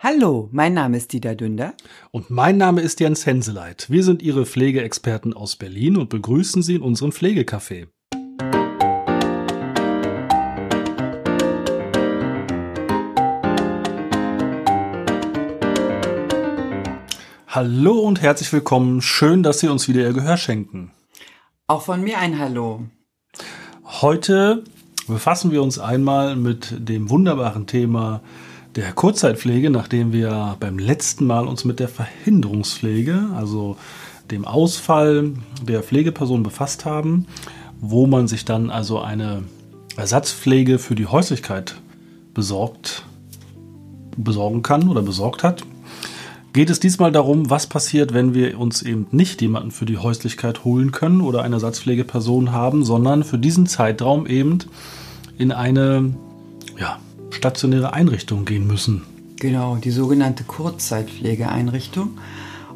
Hallo, mein Name ist Dieter Dünder. Und mein Name ist Jens Henseleit. Wir sind Ihre Pflegeexperten aus Berlin und begrüßen Sie in unserem Pflegecafé. Hallo und herzlich willkommen. Schön, dass Sie uns wieder Ihr Gehör schenken. Auch von mir ein Hallo. Heute befassen wir uns einmal mit dem wunderbaren Thema der Kurzzeitpflege, nachdem wir beim letzten Mal uns mit der Verhinderungspflege, also dem Ausfall der Pflegeperson befasst haben, wo man sich dann also eine Ersatzpflege für die Häuslichkeit besorgt, besorgen kann oder besorgt hat, geht es diesmal darum, was passiert, wenn wir uns eben nicht jemanden für die Häuslichkeit holen können oder eine Ersatzpflegeperson haben, sondern für diesen Zeitraum eben in eine ja, stationäre Einrichtung gehen müssen. Genau, die sogenannte Kurzzeitpflegeeinrichtung.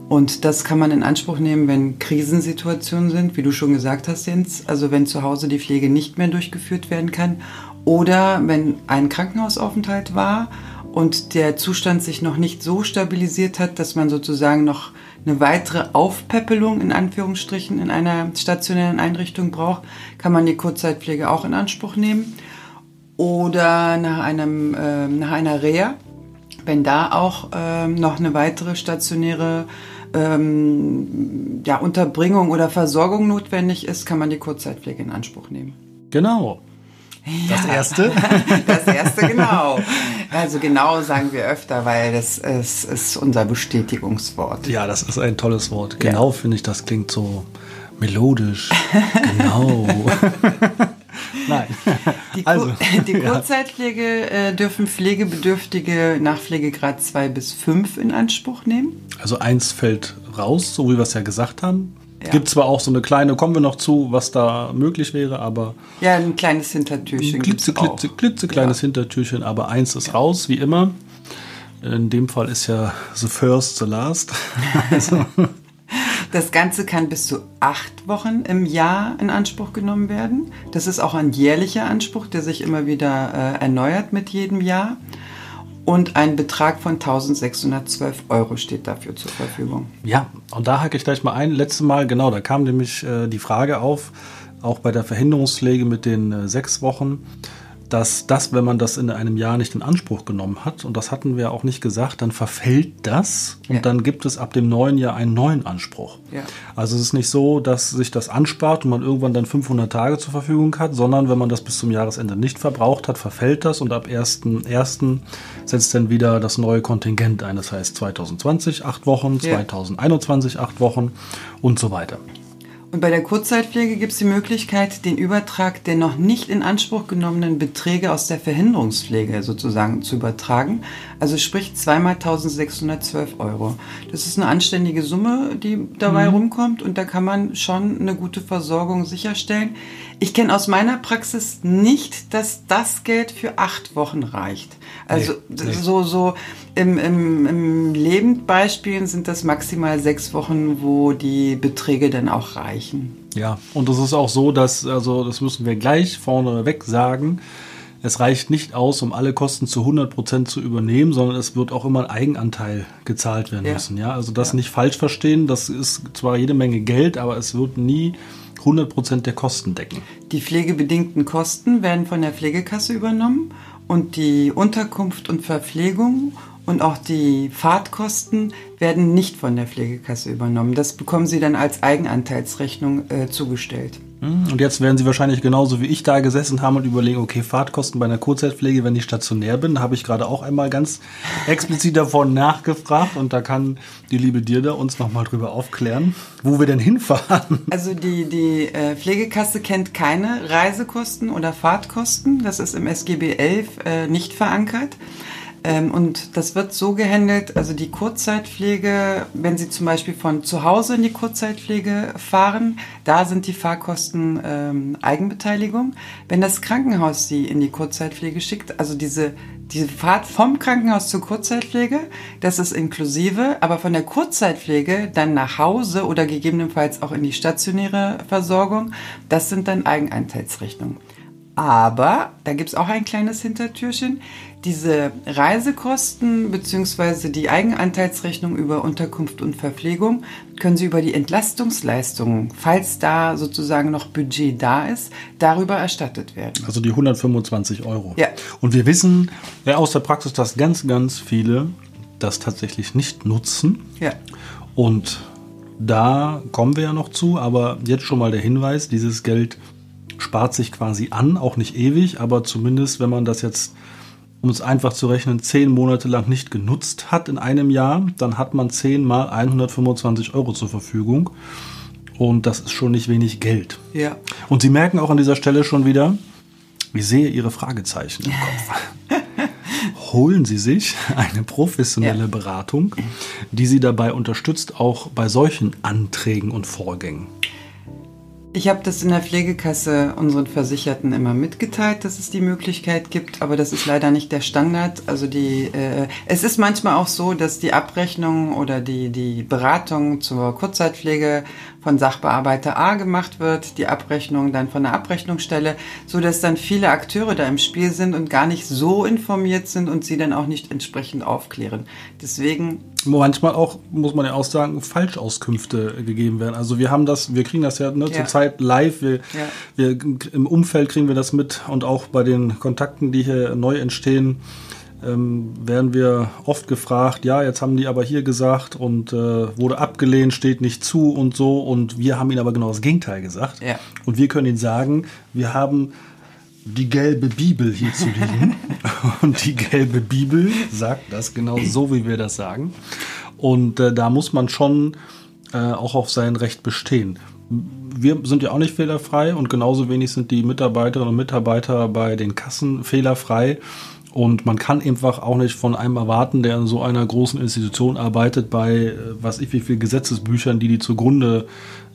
Und das kann man in Anspruch nehmen, wenn Krisensituationen sind, wie du schon gesagt hast, Jens. Also wenn zu Hause die Pflege nicht mehr durchgeführt werden kann oder wenn ein Krankenhausaufenthalt war und der Zustand sich noch nicht so stabilisiert hat, dass man sozusagen noch eine weitere Aufpäppelung in Anführungsstrichen in einer stationären Einrichtung braucht, kann man die Kurzzeitpflege auch in Anspruch nehmen oder nach, einem, äh, nach einer Reha, wenn da auch äh, noch eine weitere stationäre ähm, ja, Unterbringung oder Versorgung notwendig ist, kann man die Kurzzeitpflege in Anspruch nehmen. Genau. Das ja. erste? das erste, genau. Also genau sagen wir öfter, weil das ist, ist unser Bestätigungswort. Ja, das ist ein tolles Wort. Genau ja. finde ich, das klingt so melodisch. Genau. Nein. Die, also, die Kurzzeitpflege äh, dürfen Pflegebedürftige nach Pflegegrad 2 bis 5 in Anspruch nehmen. Also eins fällt raus, so wie wir es ja gesagt haben. Ja. Gibt zwar auch so eine kleine, kommen wir noch zu, was da möglich wäre, aber. Ja, ein kleines Hintertürchen. Ein klitze, klitze, klitzekleines ja. Hintertürchen, aber eins ist ja. raus, wie immer. In dem Fall ist ja the first, the last. also, das Ganze kann bis zu acht Wochen im Jahr in Anspruch genommen werden. Das ist auch ein jährlicher Anspruch, der sich immer wieder äh, erneuert mit jedem Jahr. Und ein Betrag von 1612 Euro steht dafür zur Verfügung. Ja, und da hake ich gleich mal ein. Letztes Mal, genau, da kam nämlich äh, die Frage auf, auch bei der Verhinderungspflege mit den äh, sechs Wochen dass das, wenn man das in einem Jahr nicht in Anspruch genommen hat, und das hatten wir auch nicht gesagt, dann verfällt das und ja. dann gibt es ab dem neuen Jahr einen neuen Anspruch. Ja. Also es ist nicht so, dass sich das anspart und man irgendwann dann 500 Tage zur Verfügung hat, sondern wenn man das bis zum Jahresende nicht verbraucht hat, verfällt das und ab 1.1. setzt dann wieder das neue Kontingent ein. Das heißt 2020 acht Wochen, ja. 2021 acht Wochen und so weiter. Und bei der Kurzzeitpflege gibt es die Möglichkeit, den Übertrag der noch nicht in Anspruch genommenen Beträge aus der Verhinderungspflege sozusagen zu übertragen. Also sprich zweimal 1612 Euro. Das ist eine anständige Summe, die dabei mhm. rumkommt und da kann man schon eine gute Versorgung sicherstellen. Ich kenne aus meiner Praxis nicht, dass das Geld für acht Wochen reicht. Also nee, nee. so, so im, im, im Lebendbeispielen sind das maximal sechs Wochen, wo die Beträge dann auch reichen. Ja, und es ist auch so, dass, also das müssen wir gleich vorneweg sagen, es reicht nicht aus, um alle Kosten zu 100 Prozent zu übernehmen, sondern es wird auch immer ein Eigenanteil gezahlt werden ja. müssen. Ja, also das ja. nicht falsch verstehen. Das ist zwar jede Menge Geld, aber es wird nie 100 Prozent der Kosten decken. Die pflegebedingten Kosten werden von der Pflegekasse übernommen und die Unterkunft und Verpflegung und auch die Fahrtkosten werden nicht von der Pflegekasse übernommen. Das bekommen Sie dann als Eigenanteilsrechnung äh, zugestellt. Hm, und jetzt werden Sie wahrscheinlich genauso wie ich da gesessen haben und überlegen, okay, Fahrtkosten bei einer Kurzzeitpflege, wenn ich stationär bin, habe ich gerade auch einmal ganz explizit davon nachgefragt und da kann die liebe Dirda uns nochmal drüber aufklären, wo wir denn hinfahren. Also die, die äh, Pflegekasse kennt keine Reisekosten oder Fahrtkosten. Das ist im SGB 11 äh, nicht verankert. Ähm, und das wird so gehandelt, also die Kurzzeitpflege, wenn Sie zum Beispiel von zu Hause in die Kurzzeitpflege fahren, da sind die Fahrkosten ähm, Eigenbeteiligung. Wenn das Krankenhaus Sie in die Kurzzeitpflege schickt, also diese, diese Fahrt vom Krankenhaus zur Kurzzeitpflege, das ist inklusive, aber von der Kurzzeitpflege dann nach Hause oder gegebenenfalls auch in die stationäre Versorgung, das sind dann Eigeneinteilsrechnungen. Aber da gibt es auch ein kleines Hintertürchen. Diese Reisekosten bzw. die Eigenanteilsrechnung über Unterkunft und Verpflegung können Sie über die Entlastungsleistungen, falls da sozusagen noch Budget da ist, darüber erstattet werden. Also die 125 Euro. Ja. Und wir wissen ja, aus der Praxis, dass ganz, ganz viele das tatsächlich nicht nutzen. Ja. Und da kommen wir ja noch zu, aber jetzt schon mal der Hinweis, dieses Geld spart sich quasi an, auch nicht ewig, aber zumindest, wenn man das jetzt, um es einfach zu rechnen, zehn Monate lang nicht genutzt hat in einem Jahr, dann hat man zehn mal 125 Euro zur Verfügung. Und das ist schon nicht wenig Geld. Ja. Und Sie merken auch an dieser Stelle schon wieder, ich sehe Ihre Fragezeichen im Kopf. Holen Sie sich eine professionelle Ja. Beratung, die Sie dabei unterstützt, auch bei solchen Anträgen und Vorgängen. Ich habe das in der Pflegekasse unseren Versicherten immer mitgeteilt, dass es die Möglichkeit gibt, aber das ist leider nicht der Standard. Also die, äh, es ist manchmal auch so, dass die Abrechnung oder die, die Beratung zur Kurzzeitpflege von Sachbearbeiter A gemacht wird, die Abrechnung dann von der Abrechnungsstelle, so dass dann viele Akteure da im Spiel sind und gar nicht so informiert sind und sie dann auch nicht entsprechend aufklären. Deswegen Manchmal auch, muss man ja auch sagen, Falschauskünfte gegeben werden. Also wir haben das, wir kriegen das ja, ne, Ja. zurzeit live, wir, Ja. wir im Umfeld kriegen wir das mit und auch bei den Kontakten, die hier neu entstehen, ähm, werden wir oft gefragt, ja, jetzt haben die aber hier gesagt und äh, wurde abgelehnt, steht nicht zu und so und wir haben ihnen aber genau das Gegenteil gesagt. Ja. Und wir können ihnen sagen, wir haben die gelbe Bibel hier zu liegen. Und die gelbe Bibel sagt das genau so, wie wir das sagen. Und äh, da muss man schon äh, auch auf sein Recht bestehen. Wir sind ja auch nicht fehlerfrei und genauso wenig sind die Mitarbeiterinnen und Mitarbeiter bei den Kassen fehlerfrei. Und man kann einfach auch nicht von einem erwarten, der in so einer großen Institution arbeitet, bei äh, was ich wie viel Gesetzesbüchern, die die zugrunde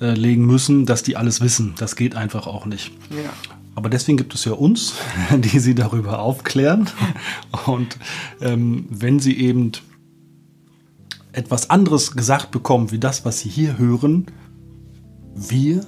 äh, legen müssen, dass die alles wissen. Das geht einfach auch nicht. ja. Aber deswegen gibt es ja uns, die sie darüber aufklären. Und ähm, wenn sie eben etwas anderes gesagt bekommen, wie das, was sie hier hören, wir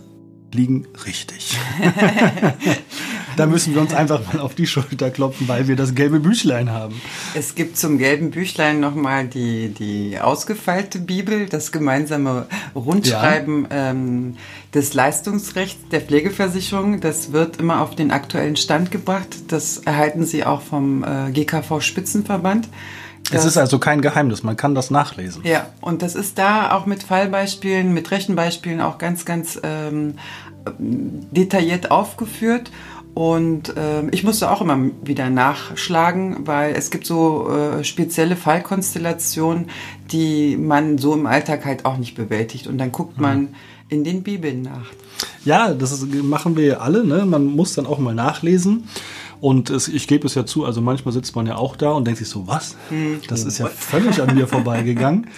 liegen richtig. da müssen wir uns einfach mal auf die Schulter klopfen, weil wir das gelbe Büchlein haben. Es gibt zum gelben Büchlein nochmal die, die ausgefeilte Bibel, das gemeinsame Rundschreiben ähm, des Leistungsrechts der Pflegeversicherung. Das wird immer auf den aktuellen Stand gebracht. Das erhalten Sie auch vom äh, GKV Spitzenverband. Es ist also kein Geheimnis, man kann das nachlesen. ja, und das ist da auch mit Fallbeispielen, mit Rechenbeispielen auch ganz, ganz ähm, detailliert aufgeführt. Und ähm, ich musste auch immer wieder nachschlagen, weil es gibt so äh, spezielle Fallkonstellationen, die man so im Alltag halt auch nicht bewältigt. Und dann guckt man in den Bibeln nach. Ja, das machen wir ja alle. Ne? Man muss dann auch mal nachlesen. Und es, ich gebe es ja zu, also manchmal sitzt man ja auch da und denkt sich so, was? Das ist ja völlig an mir vorbeigegangen.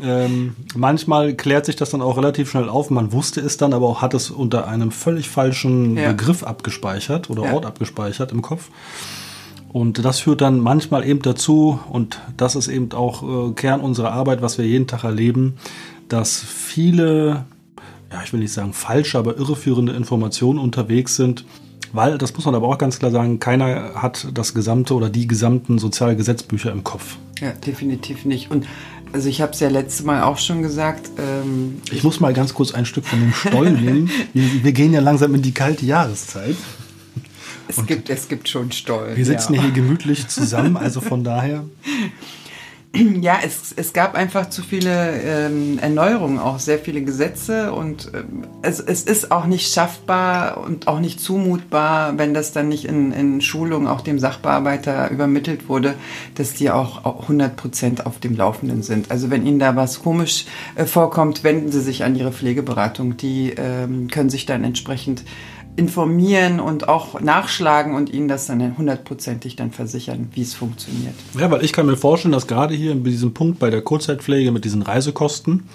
Ähm, manchmal klärt sich das dann auch relativ schnell auf. Man wusste es dann, aber auch hat es unter einem völlig falschen Ja. Begriff abgespeichert oder Ja. Ort abgespeichert im Kopf. Und das führt dann manchmal eben dazu, und das ist eben auch äh, Kern unserer Arbeit, was wir jeden Tag erleben, dass viele, ja, ich will nicht sagen falsche, aber irreführende Informationen unterwegs sind, weil, das muss man aber auch ganz klar sagen, keiner hat das gesamte oder die gesamten Sozialgesetzbücher im Kopf. Ja, definitiv nicht. Und also ich habe es ja letztes Mal auch schon gesagt, ähm, Ich muss mal ganz kurz ein Stück von dem Steuer nehmen. Wir, wir gehen ja langsam in die kalte Jahreszeit. es, gibt, es gibt schon Stollen. Wir sitzen ja. hier gemütlich zusammen, also von daher. Ja, es, es gab einfach zu viele ähm, Erneuerungen, auch sehr viele Gesetze und ähm, es, es ist auch nicht schaffbar und auch nicht zumutbar, wenn das dann nicht in, in Schulung auch dem Sachbearbeiter übermittelt wurde, dass die auch auch 100 Prozent auf dem Laufenden sind. Also wenn Ihnen da was komisch äh, vorkommt, wenden Sie sich an Ihre Pflegeberatung. Die ähm, können sich dann entsprechend informieren und auch nachschlagen und Ihnen das dann hundertprozentig dann versichern, wie es funktioniert. Ja, weil ich kann mir vorstellen, dass gerade hier in diesem Punkt bei der Kurzzeitpflege mit diesen Reisekosten,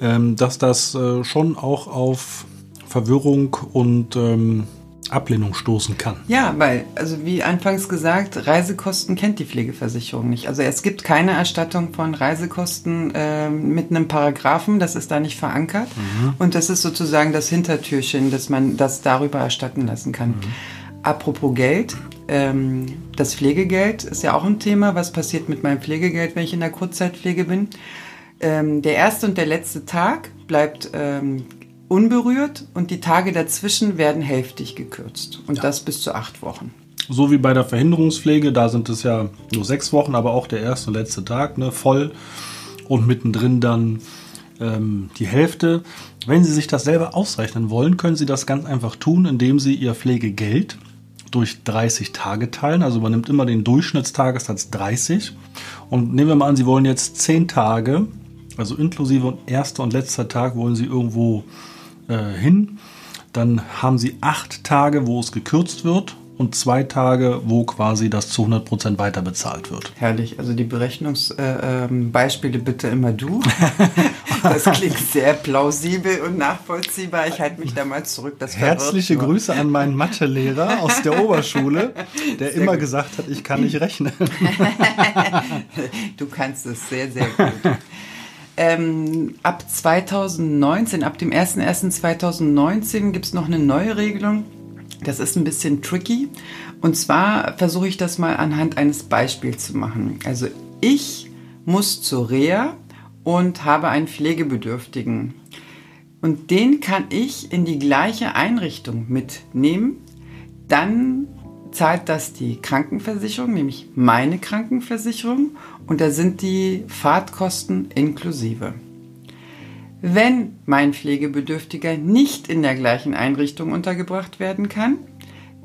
ähm, dass das äh, schon auch auf Verwirrung und ähm, Ablehnung stoßen kann. Ja, weil, also wie anfangs gesagt, Reisekosten kennt die Pflegeversicherung nicht. Also es gibt keine Erstattung von Reisekosten ähm, mit einem Paragraphen, das ist da nicht verankert. Und das ist sozusagen das Hintertürchen, dass man das darüber erstatten lassen kann. Apropos Geld, ähm, das Pflegegeld ist ja auch ein Thema. Was passiert mit meinem Pflegegeld, wenn ich in der Kurzzeitpflege bin? Ähm, der erste und der letzte Tag bleibt ähm, unberührt und die Tage dazwischen werden hälftig gekürzt. Und ja. das bis zu acht Wochen. So wie bei der Verhinderungspflege, da sind es ja nur sechs Wochen, aber auch der erste und letzte Tag ne, voll und mittendrin dann ähm, die Hälfte. Wenn Sie sich das selber ausrechnen wollen, können Sie das ganz einfach tun, indem Sie Ihr Pflegegeld durch 30 Tage teilen. Also man nimmt immer den Durchschnittstagessatz 30. Und nehmen wir mal an, Sie wollen jetzt 10 Tage, also inklusive erster und letzter Tag, wollen Sie irgendwo äh, hin. Dann haben Sie 8 Tage, wo es gekürzt wird zwei Tage, wo quasi das zu 100 Prozent weiter bezahlt wird. Herrlich. Also die Berechnungsbeispiele äh, ähm, bitte immer du. das klingt sehr plausibel und nachvollziehbar. Ich halte mich da mal zurück. Herzliche Grüße an meinen Mathelehrer aus der Oberschule, der sehr immer gut. gesagt hat, ich kann nicht rechnen. du kannst es sehr, sehr gut. Ähm, ab 2019, ab dem 01.01.2019 gibt es noch eine neue Regelung. Das ist ein bisschen tricky. Und zwar versuche ich das mal anhand eines Beispiels zu machen. Also ich muss zur Reha und habe einen Pflegebedürftigen. Und den kann ich in die gleiche Einrichtung mitnehmen. Dann zahlt das die Krankenversicherung, nämlich meine Krankenversicherung. Und da sind die Fahrtkosten inklusive. Wenn mein Pflegebedürftiger nicht in der gleichen Einrichtung untergebracht werden kann,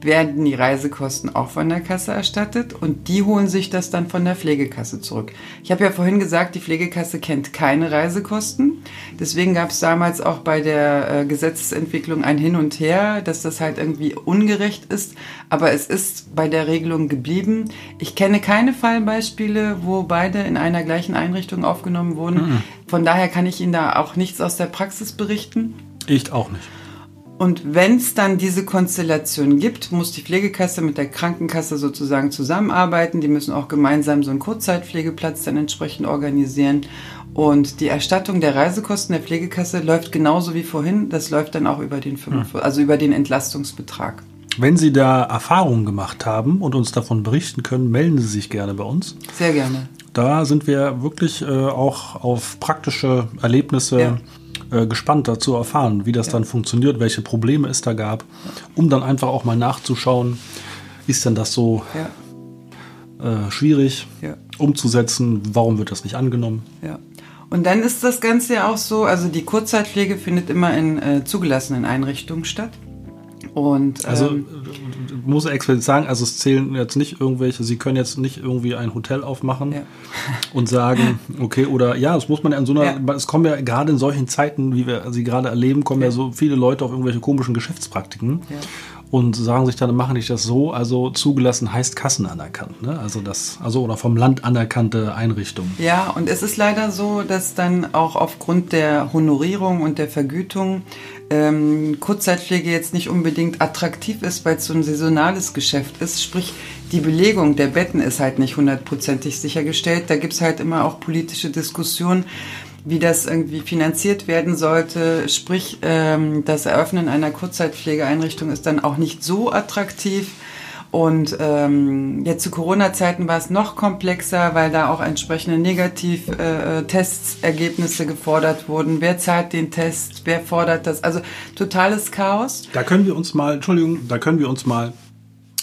werden die Reisekosten auch von der Kasse erstattet und die holen sich das dann von der Pflegekasse zurück. Ich habe ja vorhin gesagt, die Pflegekasse kennt keine Reisekosten. Deswegen gab es damals auch bei der äh, Gesetzesentwicklung ein Hin und Her, dass das halt irgendwie ungerecht ist. Aber es ist bei der Regelung geblieben. Ich kenne keine Fallbeispiele, wo beide in einer gleichen Einrichtung aufgenommen wurden. Mhm. Von daher kann ich Ihnen da auch nichts aus der Praxis berichten. Ich auch nicht. Und wenn es dann diese Konstellation gibt, muss die Pflegekasse mit der Krankenkasse sozusagen zusammenarbeiten. Die müssen auch gemeinsam so einen Kurzzeitpflegeplatz dann entsprechend organisieren. Und die Erstattung der Reisekosten der Pflegekasse läuft genauso wie vorhin. Das läuft dann auch über den, 5, hm. also über den Entlastungsbetrag. Wenn Sie da Erfahrungen gemacht haben und uns davon berichten können, melden Sie sich gerne bei uns. Sehr gerne. Da sind wir wirklich äh, auch auf praktische Erlebnisse. Ja äh, gespannt dazu erfahren, wie das ja. dann funktioniert, welche Probleme es da gab, um dann einfach auch mal nachzuschauen, ist denn das so ja. äh, schwierig umzusetzen, warum wird das nicht angenommen? Und dann ist das Ganze ja auch so, also die Kurzzeitpflege findet immer in äh, zugelassenen Einrichtungen statt. Und, also ähm, muss explizit sagen, also es zählen jetzt nicht irgendwelche, Sie können jetzt nicht irgendwie ein Hotel aufmachen ja. und sagen, okay, oder ja, das muss man ja in so einer, ja. es kommen ja gerade in solchen Zeiten, wie wir sie gerade erleben, kommen ja. ja so viele Leute auf irgendwelche komischen Geschäftspraktiken. Und sagen sich dann, machen ich das so, also zugelassen heißt Kassen anerkannt, ne? Also das, also oder vom Land anerkannte Einrichtung. Ja, und es ist leider so, dass dann auch aufgrund der Honorierung und der Vergütung ähm, Kurzzeitpflege jetzt nicht unbedingt attraktiv ist, weil es so ein saisonales Geschäft ist. Sprich, die Belegung der Betten ist halt nicht hundertprozentig sichergestellt. Da gibt's halt immer auch politische Diskussionen, wie das irgendwie finanziert werden sollte. Sprich, ähm, das Eröffnen einer Kurzzeitpflegeeinrichtung ist dann auch nicht so attraktiv. Und ähm, jetzt zu Corona-Zeiten war es noch komplexer, weil da auch entsprechende Negativ-Tests, äh, gefordert wurden. Wer zahlt den Test? Wer fordert das? Also totales Chaos. Da können wir uns mal, Entschuldigung, da können wir uns mal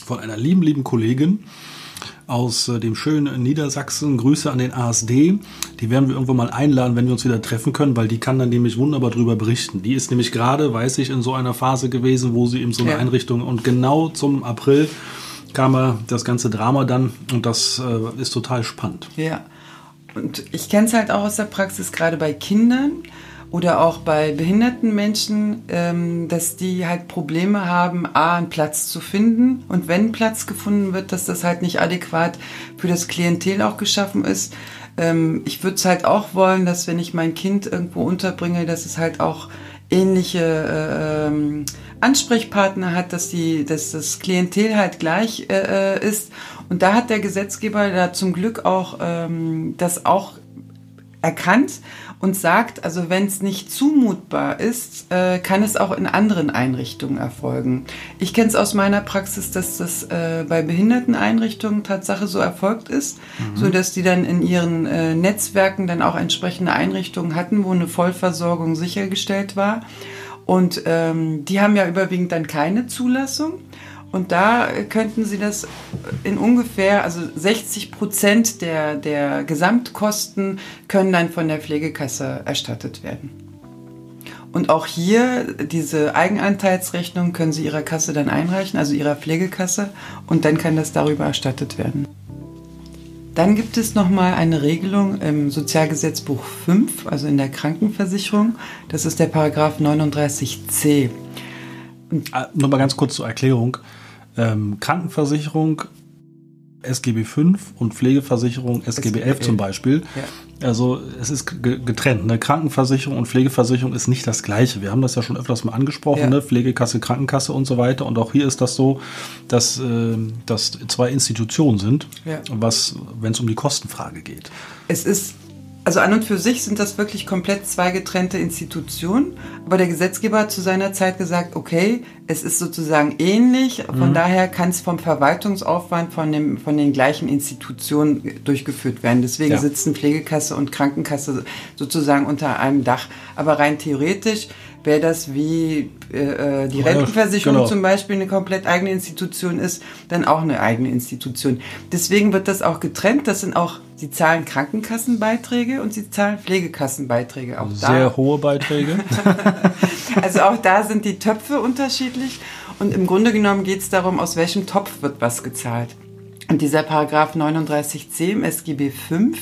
von einer lieben, lieben Kollegin aus äh, dem schönen Niedersachsen. Grüße an den ASD. Die werden wir irgendwo mal einladen, wenn wir uns wieder treffen können, weil die kann dann nämlich wunderbar darüber berichten. Die ist nämlich gerade, weiß ich, in so einer Phase gewesen, wo sie eben so eine ja. Einrichtung und genau zum April kam das ganze Drama dann und das äh, ist total spannend. Ja. Und ich kenne es halt auch aus der Praxis, gerade bei Kindern oder auch bei behinderten Menschen, ähm, dass die halt Probleme haben, A, einen Platz zu finden und wenn Platz gefunden wird, dass das halt nicht adäquat für das Klientel auch geschaffen ist. Ähm, ich würde es halt auch wollen, dass wenn ich mein Kind irgendwo unterbringe, dass es halt auch ähnliche äh, ähm, Ansprechpartner hat, dass, die, dass das Klientel halt gleich äh, äh ist. Und da hat der Gesetzgeber da zum Glück auch ähm, das auch erkannt und sagt, also wenn es nicht zumutbar ist, äh, kann es auch in anderen Einrichtungen erfolgen. Ich kenne es aus meiner Praxis, dass das äh, bei Behinderteneinrichtungen Tatsache so erfolgt ist, mhm. so dass die dann in ihren äh, Netzwerken dann auch entsprechende Einrichtungen hatten, wo eine Vollversorgung sichergestellt war. Und ähm, die haben ja überwiegend dann keine Zulassung. Und da könnten Sie das in ungefähr, also 60 Prozent der, der Gesamtkosten können dann von der Pflegekasse erstattet werden. Und auch hier, diese Eigenanteilsrechnung können Sie Ihrer Kasse dann einreichen, also Ihrer Pflegekasse, und dann kann das darüber erstattet werden. Dann gibt es nochmal eine Regelung im Sozialgesetzbuch 5, also in der Krankenversicherung. Das ist der Paragraph 39c. Ah, Nochmal ganz kurz zur Erklärung ähm, Krankenversicherung SGB 5 und Pflegeversicherung SGB 11 zum Beispiel. Ja. Also es ist getrennt. Eine Krankenversicherung und Pflegeversicherung ist nicht das gleiche. Wir haben das ja schon öfters mal angesprochen, ja. ne? Pflegekasse, Krankenkasse und so weiter. Und auch hier ist das so, dass äh, das zwei Institutionen sind, ja. was, wenn es um die Kostenfrage geht. Es ist also an und für sich sind das wirklich komplett zwei getrennte Institutionen. Aber der Gesetzgeber hat zu seiner Zeit gesagt, okay, es ist sozusagen ähnlich. Von mhm. daher kann es vom Verwaltungsaufwand von, dem, von den gleichen Institutionen durchgeführt werden. Deswegen ja. sitzen Pflegekasse und Krankenkasse sozusagen unter einem Dach. Aber rein theoretisch wäre das wie äh, äh die Rentenversicherung genau. zum Beispiel eine komplett eigene Institution ist, dann auch eine eigene Institution. Deswegen wird das auch getrennt. Das sind auch, sie zahlen Krankenkassenbeiträge und sie zahlen Pflegekassenbeiträge. Auch Sehr da. hohe Beiträge. also auch da sind die Töpfe unterschiedlich. Und im Grunde genommen geht es darum, aus welchem Topf wird was gezahlt. Und dieser Paragraph 39c im SGB 5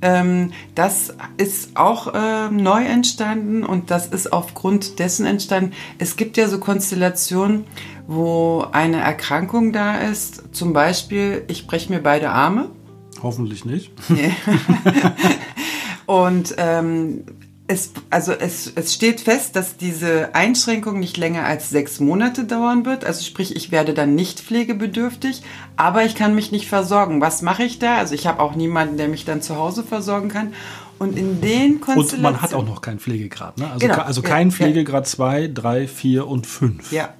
ähm, das ist auch äh, neu entstanden und das ist aufgrund dessen entstanden. Es gibt ja so Konstellationen, wo eine Erkrankung da ist. Zum Beispiel, ich breche mir beide Arme. Hoffentlich nicht. und ähm, es, also es, es steht fest, dass diese Einschränkung nicht länger als sechs Monate dauern wird. Also sprich, ich werde dann nicht pflegebedürftig, aber ich kann mich nicht versorgen. Was mache ich da? Also ich habe auch niemanden, der mich dann zu Hause versorgen kann. Und in den Konstellationen... Und man hat auch noch keinen Pflegegrad, ne? Also, genau, also kein ja, Pflegegrad 2, 3, 4 und 5. Ja,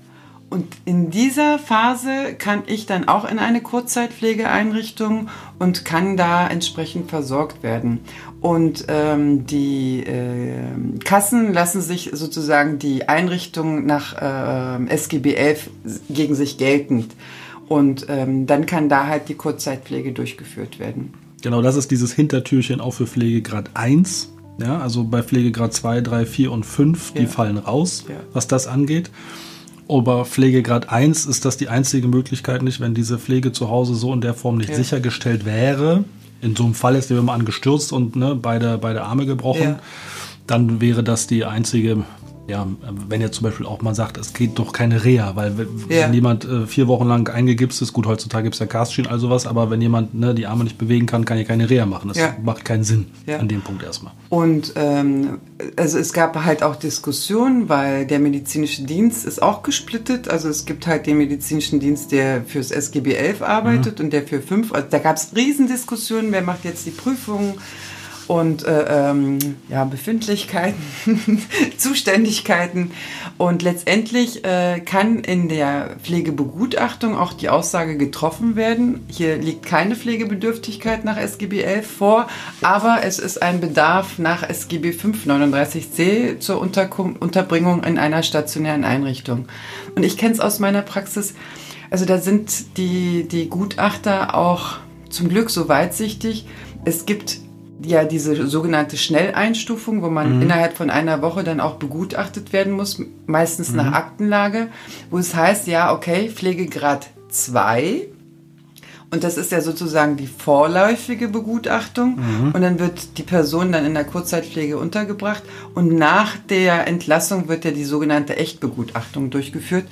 und in dieser Phase kann ich dann auch in eine Kurzzeitpflegeeinrichtung und kann da entsprechend versorgt werden. Und ähm, die äh, Kassen lassen sich sozusagen die Einrichtung nach äh, SGB 11 gegen sich geltend. Und ähm, dann kann da halt die Kurzzeitpflege durchgeführt werden. Genau, das ist dieses Hintertürchen auch für Pflegegrad 1. Ja, also bei Pflegegrad 2, 3, 4 und 5, die ja. fallen raus, ja. was das angeht. Aber Pflegegrad 1 ist das die einzige Möglichkeit nicht, wenn diese Pflege zu Hause so in der Form nicht ja. sichergestellt wäre. In so einem Fall ist der mal angestürzt und ne, beide, beide Arme gebrochen. Ja. Dann wäre das die einzige ja, wenn jetzt zum Beispiel auch mal sagt, es geht doch keine Reha, weil wenn ja. jemand äh, vier Wochen lang eingegipst ist, gut, heutzutage gibt es ja Castschien, also was, aber wenn jemand ne, die Arme nicht bewegen kann, kann ja keine Reha machen. Das ja. macht keinen Sinn ja. an dem Punkt erstmal. Und ähm, also es gab halt auch Diskussionen, weil der medizinische Dienst ist auch gesplittet. Also es gibt halt den medizinischen Dienst, der fürs SGB 11 arbeitet mhm. und der für 5. Also da gab es Riesendiskussionen, wer macht jetzt die Prüfungen und äh, ähm, ja, Befindlichkeiten, Zuständigkeiten. Und letztendlich äh, kann in der Pflegebegutachtung auch die Aussage getroffen werden, hier liegt keine Pflegebedürftigkeit nach SGB 11 vor, aber es ist ein Bedarf nach SGB 539c zur Unterkum Unterbringung in einer stationären Einrichtung. Und ich kenne es aus meiner Praxis, also da sind die, die Gutachter auch zum Glück so weitsichtig. Es gibt ja diese sogenannte Schnelleinstufung, wo man mhm. innerhalb von einer Woche dann auch begutachtet werden muss, meistens mhm. nach Aktenlage, wo es heißt, ja, okay, Pflegegrad 2 und das ist ja sozusagen die vorläufige Begutachtung. Mhm. Und dann wird die Person dann in der Kurzzeitpflege untergebracht. Und nach der Entlassung wird ja die sogenannte Echtbegutachtung durchgeführt.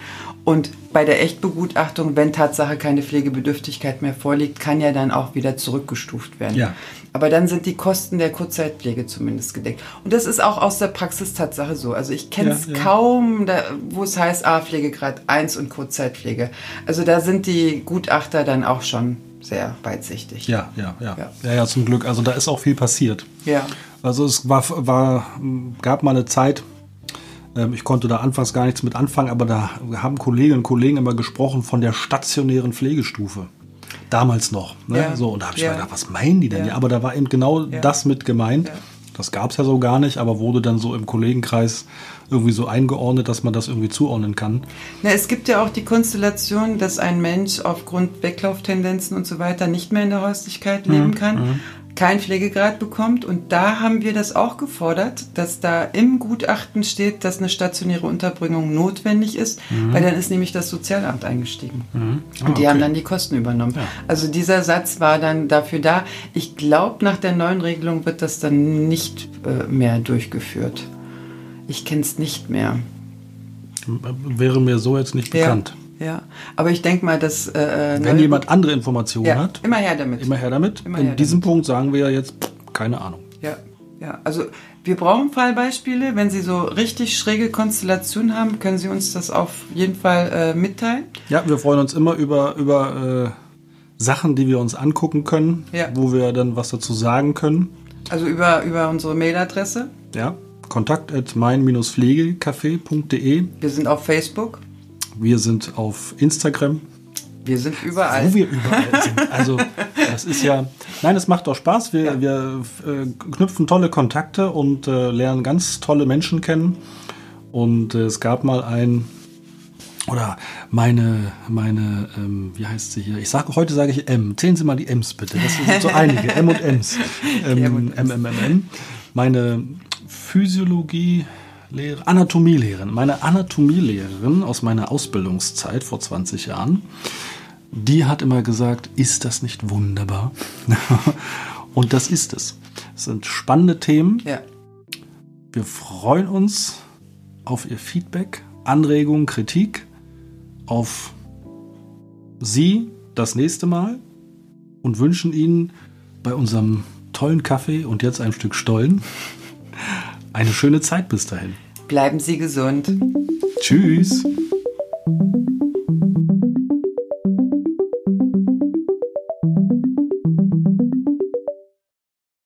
Und bei der Echtbegutachtung, wenn Tatsache keine Pflegebedürftigkeit mehr vorliegt, kann ja dann auch wieder zurückgestuft werden. Ja. Aber dann sind die Kosten der Kurzzeitpflege zumindest gedeckt. Und das ist auch aus der Praxis Tatsache so. Also ich kenne es ja, ja. kaum, wo es heißt, ah, Pflegegrad 1 und Kurzzeitpflege. Also da sind die Gutachter dann auch schon sehr weitsichtig. Ja, ja, ja. Ja, ja, ja zum Glück. Also da ist auch viel passiert. Ja. Also es war, war, gab mal eine Zeit, ich konnte da anfangs gar nichts mit anfangen, aber da haben Kolleginnen und Kollegen immer gesprochen von der stationären Pflegestufe. Damals noch. Ne? Ja. So, und da habe ich Ja. mir gedacht, was meinen die denn? Ja. Aber da war eben genau das mit gemeint. Das gab es ja so gar nicht, aber wurde dann so im Kollegenkreis irgendwie so eingeordnet, dass man das irgendwie zuordnen kann. Na, es gibt ja auch die Konstellation, dass ein Mensch aufgrund Weglauftendenzen und so weiter nicht mehr in der Häuslichkeit leben kann, keinen Pflegegrad bekommt. Und da haben wir das auch gefordert, dass da im Gutachten steht, dass eine stationäre Unterbringung notwendig ist, weil dann ist nämlich das Sozialamt eingestiegen. Und die Ah, haben okay. dann die Kosten übernommen. Ja. Also dieser Satz war dann dafür da. Ich glaube, nach der neuen Regelung wird das dann nicht äh, mehr durchgeführt. Ich kenne es nicht mehr. Wäre mir so jetzt nicht bekannt. Ja, aber ich denke mal, dass äh, Wenn neue- jemand andere Informationen ja, hat, immer her damit. immer her damit. Immer In her diesem Punkt sagen wir ja jetzt, pff, keine Ahnung. Ja, ja. Also wir brauchen Fallbeispiele. Wenn Sie so richtig schräge Konstellationen haben, können Sie uns das auf jeden Fall äh, mitteilen. Ja, wir freuen uns immer über, über äh, Sachen, die wir uns angucken können, Ja. wo wir dann was dazu sagen können. Also über, über unsere Mailadresse. Ja, kontakt at mein-pflegecafé.de. Wir sind auf Facebook. Wir sind auf Instagram, Wir sind überall. wo wir überall sind. Also das ist ja, nein, es macht doch Spaß. Wir, Ja. wir äh, knüpfen tolle Kontakte und äh, lernen ganz tolle Menschen kennen. Und äh, es gab mal ein, oder meine, meine, ähm, wie heißt sie hier? Ich sage, heute sage ich M. Zählen Sie mal die M's bitte. Das sind so einige, M und M's. Ähm, M, M, M, M. Meine Physiologie, Lehre, Anatomielehrerin, meine Anatomielehrerin aus meiner Ausbildungszeit vor 20 Jahren, die hat immer gesagt, ist das nicht wunderbar? Und das ist es. Es sind spannende Themen. Ja. Wir freuen uns auf Ihr Feedback, Anregungen, Kritik, auf Sie das nächste Mal und wünschen Ihnen bei unserem tollen Kaffee und jetzt ein Stück Stollen eine schöne Zeit bis dahin. Bleiben Sie gesund. Tschüss.